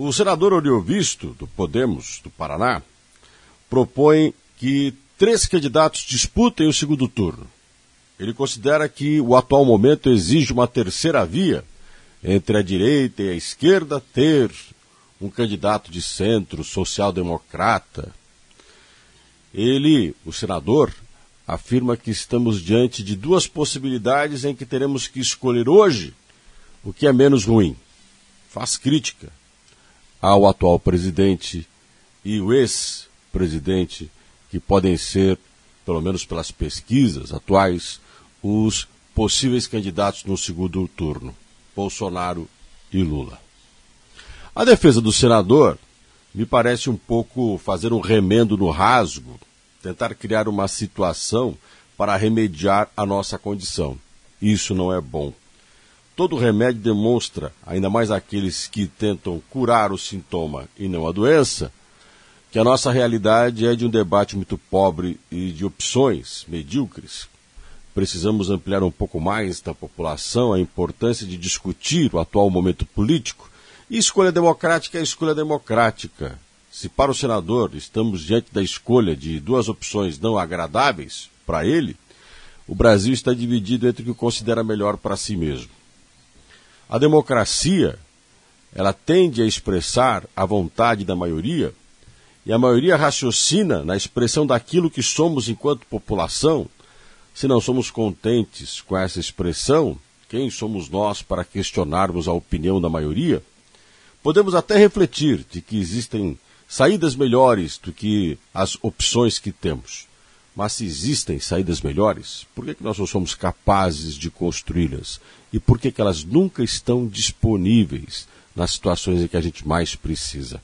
O senador Oriovisto, do Podemos, do Paraná, propõe que três candidatos disputem o segundo turno. Ele considera que o atual momento exige uma terceira via entre a direita e a esquerda ter um candidato de centro, social-democrata. Ele, o senador, afirma que estamos diante de duas possibilidades em que teremos que escolher hoje o que é menos ruim. Faz crítica ao atual presidente e o ex-presidente, que podem ser, pelo menos pelas pesquisas atuais, os possíveis candidatos no segundo turno, Bolsonaro e Lula. A defesa do senador me parece um pouco fazer um remendo no rasgo, tentar criar uma situação para remediar a nossa condição. Isso não é bom. Todo remédio demonstra, ainda mais aqueles que tentam curar o sintoma e não a doença, que a nossa realidade é de um debate muito pobre e de opções medíocres. Precisamos ampliar um pouco mais da população a importância de discutir o atual momento político e escolha democrática é escolha democrática. Se para o senador estamos diante da escolha de duas opções não agradáveis para ele, o Brasil está dividido entre o que considera melhor para si mesmo. A democracia, ela tende a expressar a vontade da maioria, e a maioria raciocina na expressão daquilo que somos enquanto população. Se não somos contentes com essa expressão, quem somos nós para questionarmos a opinião da maioria? podemos até refletir de que existem saídas melhores do que as opções que temos. Mas se existem saídas melhores, por que, que nós não somos capazes de construí-las? E por que, que elas nunca estão disponíveis nas situações em que a gente mais precisa?